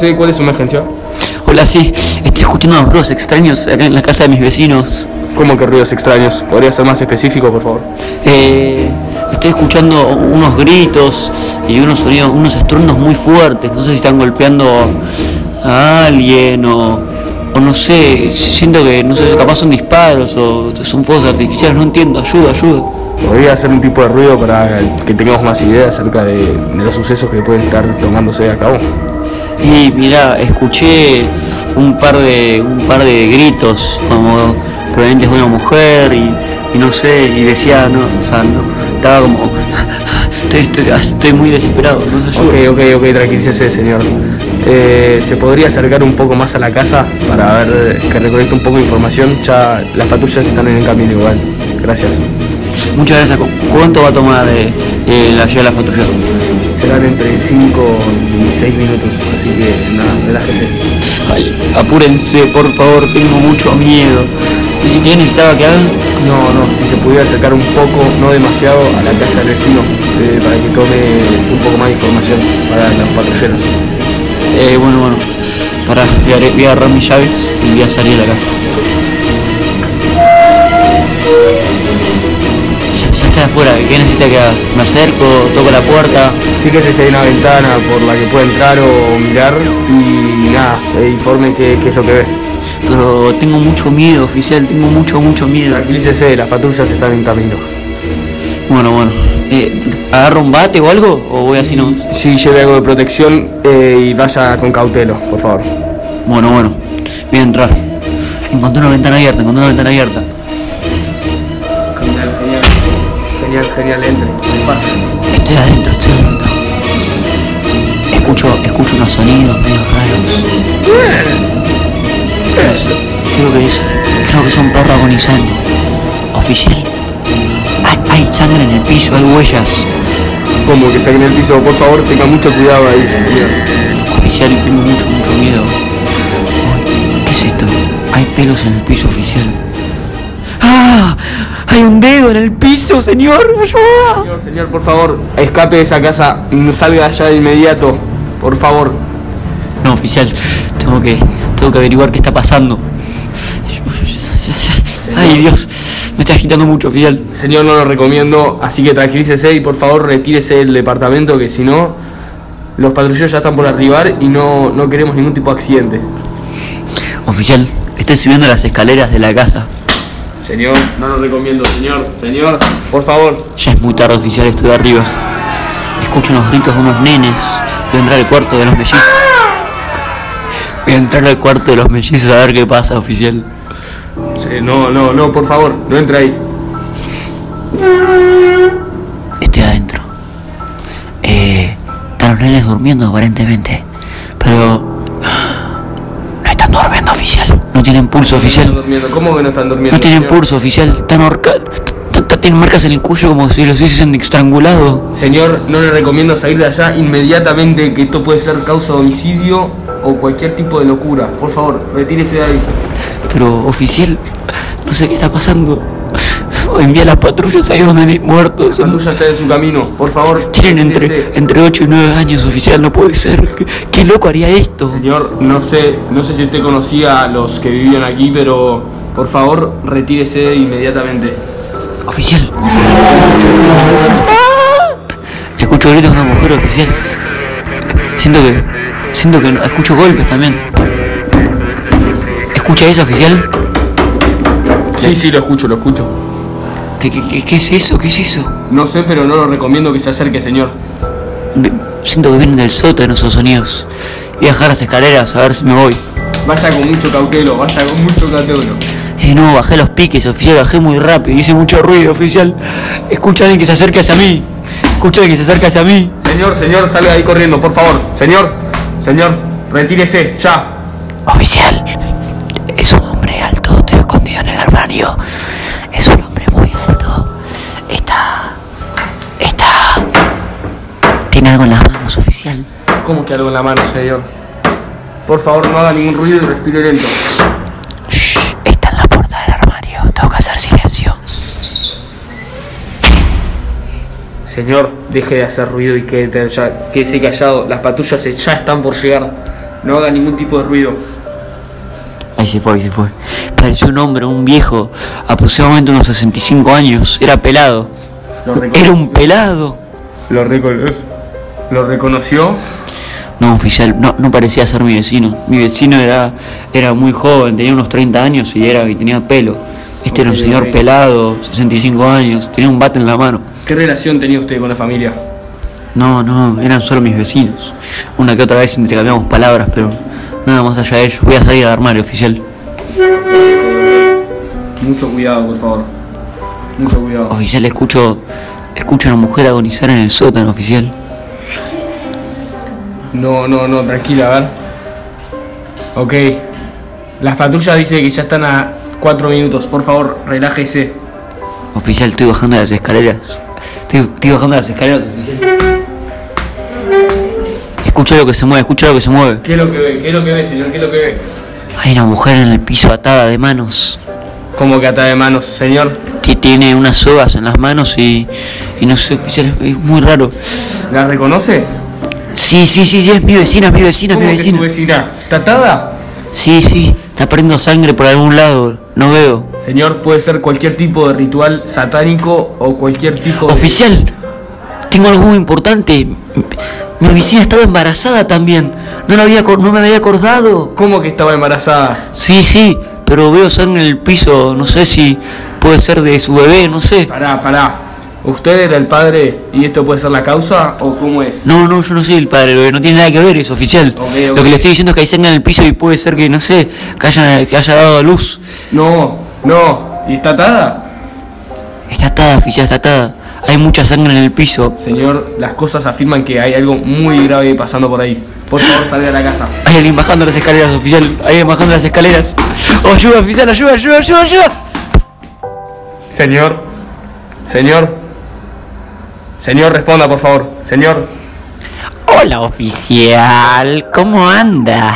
sé cuál es su emergencia. Hola, sí, estoy escuchando unos ruidos extraños acá en la casa de mis vecinos. ¿Cómo que ruidos extraños? ¿Podría ser más específico, por favor? Eh, estoy escuchando unos gritos y unos sonidos, unos estruendos muy fuertes. No sé si están golpeando a alguien o, o no sé. Siento que no sé si capaz son disparos o son fuegos artificiales. No entiendo. Ayuda, ayuda. Podría hacer un tipo de ruido para que tengamos más idea acerca de, de los sucesos que pueden estar tomándose a cabo. Y mira, escuché un par de un par de gritos como provenientes de una mujer y, y no sé, y decía, no, o sea, no, estaba como estoy, estoy, estoy muy desesperado, no sé Ok, ok, ok, tranquilícese, señor. Eh, ¿Se podría acercar un poco más a la casa para ver que recolecte un poco de información? Ya las patrullas están en el camino igual. Gracias. Muchas gracias. ¿Cu- ¿Cuánto va a tomar eh, eh, la llegada de las patrullas? Entre 5 y 6 minutos, así que nada, relájese. Ay, apúrense, por favor, tengo mucho miedo. ¿Y ¿Qué necesitaba que hagan? No, no, si se pudiera acercar un poco, no demasiado, a la casa del vecino, eh, para que tome un poco más de información para los patrulleros. Eh, bueno, bueno. Pará, voy a agarrar mis llaves y voy a salir de la casa. Estoy afuera, ¿qué necesita que haga? Me acerco, toco la puerta. Fíjese si hay una ventana por la que puede entrar o mirar y nada, eh, informe qué, qué es lo que ve. Pero tengo mucho miedo, oficial, tengo mucho, mucho miedo. Tranquilícese, las patrullas están en camino. Bueno, bueno. Eh, ¿Agarro un bate o algo? ¿O voy así no? Sí, lleve algo de protección eh, y vaya con cautelo, por favor. Bueno, bueno. Voy a entrar. Encontré una ventana abierta, encontré una ventana abierta. Genial, genial, entre. Estoy adentro, estoy adentro. Escucho, escucho unos sonidos medio raros. Creo que es, creo que son perros agonizando. Oficial. Hay, hay sangre en el piso, hay huellas. Como que saquen el piso, por favor, tenga mucho cuidado ahí, señor. Oficial, tengo mucho, mucho miedo. ¿Qué es esto? Hay pelos en el piso, oficial. ¡Ah! ¡Hay un dedo en el piso, señor! ¡Ayuda! Señor, señor, por favor, escape de esa casa, no salga de allá de inmediato, por favor. No, oficial, tengo que, tengo que averiguar qué está pasando. Ay, Dios, me está agitando mucho, oficial. Señor, no lo recomiendo, así que tranquilícese y por favor retírese del departamento, que si no, los patrulleros ya están por arribar y no, no queremos ningún tipo de accidente. Oficial, estoy subiendo las escaleras de la casa. Señor, no lo recomiendo, señor, señor, por favor. Ya es muy tarde, oficial, estoy arriba. Escucho unos gritos de unos nenes. Voy a entrar al cuarto de los mellizos. Voy a entrar al cuarto de los mellizos a ver qué pasa, oficial. Sí, no, no, no, por favor, no entre ahí. Estoy adentro. Eh, están los nenes durmiendo aparentemente. Pero... tienen pulso, oficial. ¿cómo que no están durmiendo? No tienen señor? pulso, oficial. Están ahorcados. Tienen marcas en el cuello como si los hubiesen estrangulado. Señor, no le recomiendo salir de allá inmediatamente, que esto puede ser causa de homicidio o cualquier tipo de locura. Por favor, retírese de ahí. Pero, oficial, no sé qué está pasando. Envía a las patrullas ahí donde hay muertos. La patrulla está en su camino, por favor. Tienen entre, entre 8 y 9 años, oficial, no puede ser. ¿Qué, qué loco haría esto? Señor, no sé, no sé si usted conocía a los que vivían aquí, pero por favor, retírese inmediatamente. Oficial. Escucho gritos de una mujer, oficial. Siento que. Siento que no- escucho golpes también. ¿Escucha eso, oficial? Sí, sí, lo escucho, lo escucho. ¿Qué, qué, qué- qué es eso? ¿Qué es eso? No sé, pero no lo recomiendo que se acerque, señor. Siento que vienen del sótano esos sonidos. Voy a bajar las escaleras a ver si me voy. Vaya con mucho cautelo, vaya con mucho cautelo. Eh, no, bajé los piques, oficial, bajé muy rápido, hice mucho ruido, oficial. Escucha a alguien que se acerque hacia mí. Escucha que se acerque hacia mí. Señor, señor, salga de ahí corriendo, por favor. Señor, señor, retírese, ya. Oficial, es un hombre alto, estoy escondido en el armario. Algo en las manos, oficial. ¿Cómo que algo en la mano, señor? Por favor, no haga ningún ruido y respire lento. Shh, está en la puerta del armario. Tengo que hacer silencio. Señor, deje de hacer ruido y quédese, ya- quédese callado. Las patrullas ya están por llegar. No haga ningún tipo de ruido. Ahí se fue, ahí se fue. Pareció un hombre, un viejo, aproximadamente unos 65 años. Era pelado. Era un pelado. Lo, reconoció. ¿Lo reconoció? No, oficial, no, no parecía ser mi vecino. Mi vecino era, era muy joven, tenía unos 30 años y, era, y tenía pelo. Este era un señor ok. pelado, 65 años, tenía un bate en la mano. ¿Qué relación tenía usted con la familia? No, no, eran solo mis vecinos. Una que otra vez intercambiamos palabras, pero nada más allá de ello. Voy a salir al armario, oficial. Mucho cuidado, por favor. Mucho cuidado. Oficial, escucho, escucho a una mujer agonizar en el sótano, oficial. No, no, no, tranquila, a ver. Ok. Las patrullas dicen que ya están a 4 minutos. Por favor, relájese. Oficial, estoy bajando las escaleras. Estoy, estoy bajando las escaleras, oficial. Escucho lo que se mueve, escucho lo que se mueve. ¿Qué es lo que ve? ¿Qué es lo que ve, señor? ¿Qué es lo que ve? Hay una mujer en el piso atada de manos. ¿Cómo que ata de manos, señor? que tiene unas sogas en las manos y, y no sé, oficial, es muy raro. ¿La reconoce? Sí, sí, sí, sí, es mi vecina, es mi vecina, es mi ¿Cómo que su vecina. vecina? ¿Está atada? Sí, sí, está perdiendo sangre por algún lado, no veo. Señor, puede ser cualquier tipo de ritual satánico o cualquier tipo de... Oficial, tengo algo muy importante. Mi vecina estaba embarazada también. No, lo había, no me había acordado. ¿Cómo que estaba embarazada? Sí, sí, pero veo sangre en el piso. No sé si puede ser de su bebé, no sé. Pará, pará. ¿Usted era el padre y esto puede ser la causa o cómo es? No, no, yo no soy el padre, no tiene nada que ver eso, oficial. Lo que le estoy diciendo es que hay sangre en el piso y puede ser que, no sé, que haya, que haya dado a luz. No, no. ¿Y está atada? Está atada, oficial, está atada. Hay mucha sangre en el piso. Señor, las cosas afirman que hay algo muy grave pasando por ahí. Por favor, salga de la casa. Hay alguien bajando las escaleras, oficial. Hay alguien bajando las escaleras. Oh, ayuda, oficial, ayuda, ayuda, ayuda, ayuda. Señor, señor, señor, responda, por favor. Señor, Hola, oficial. ¿Cómo anda?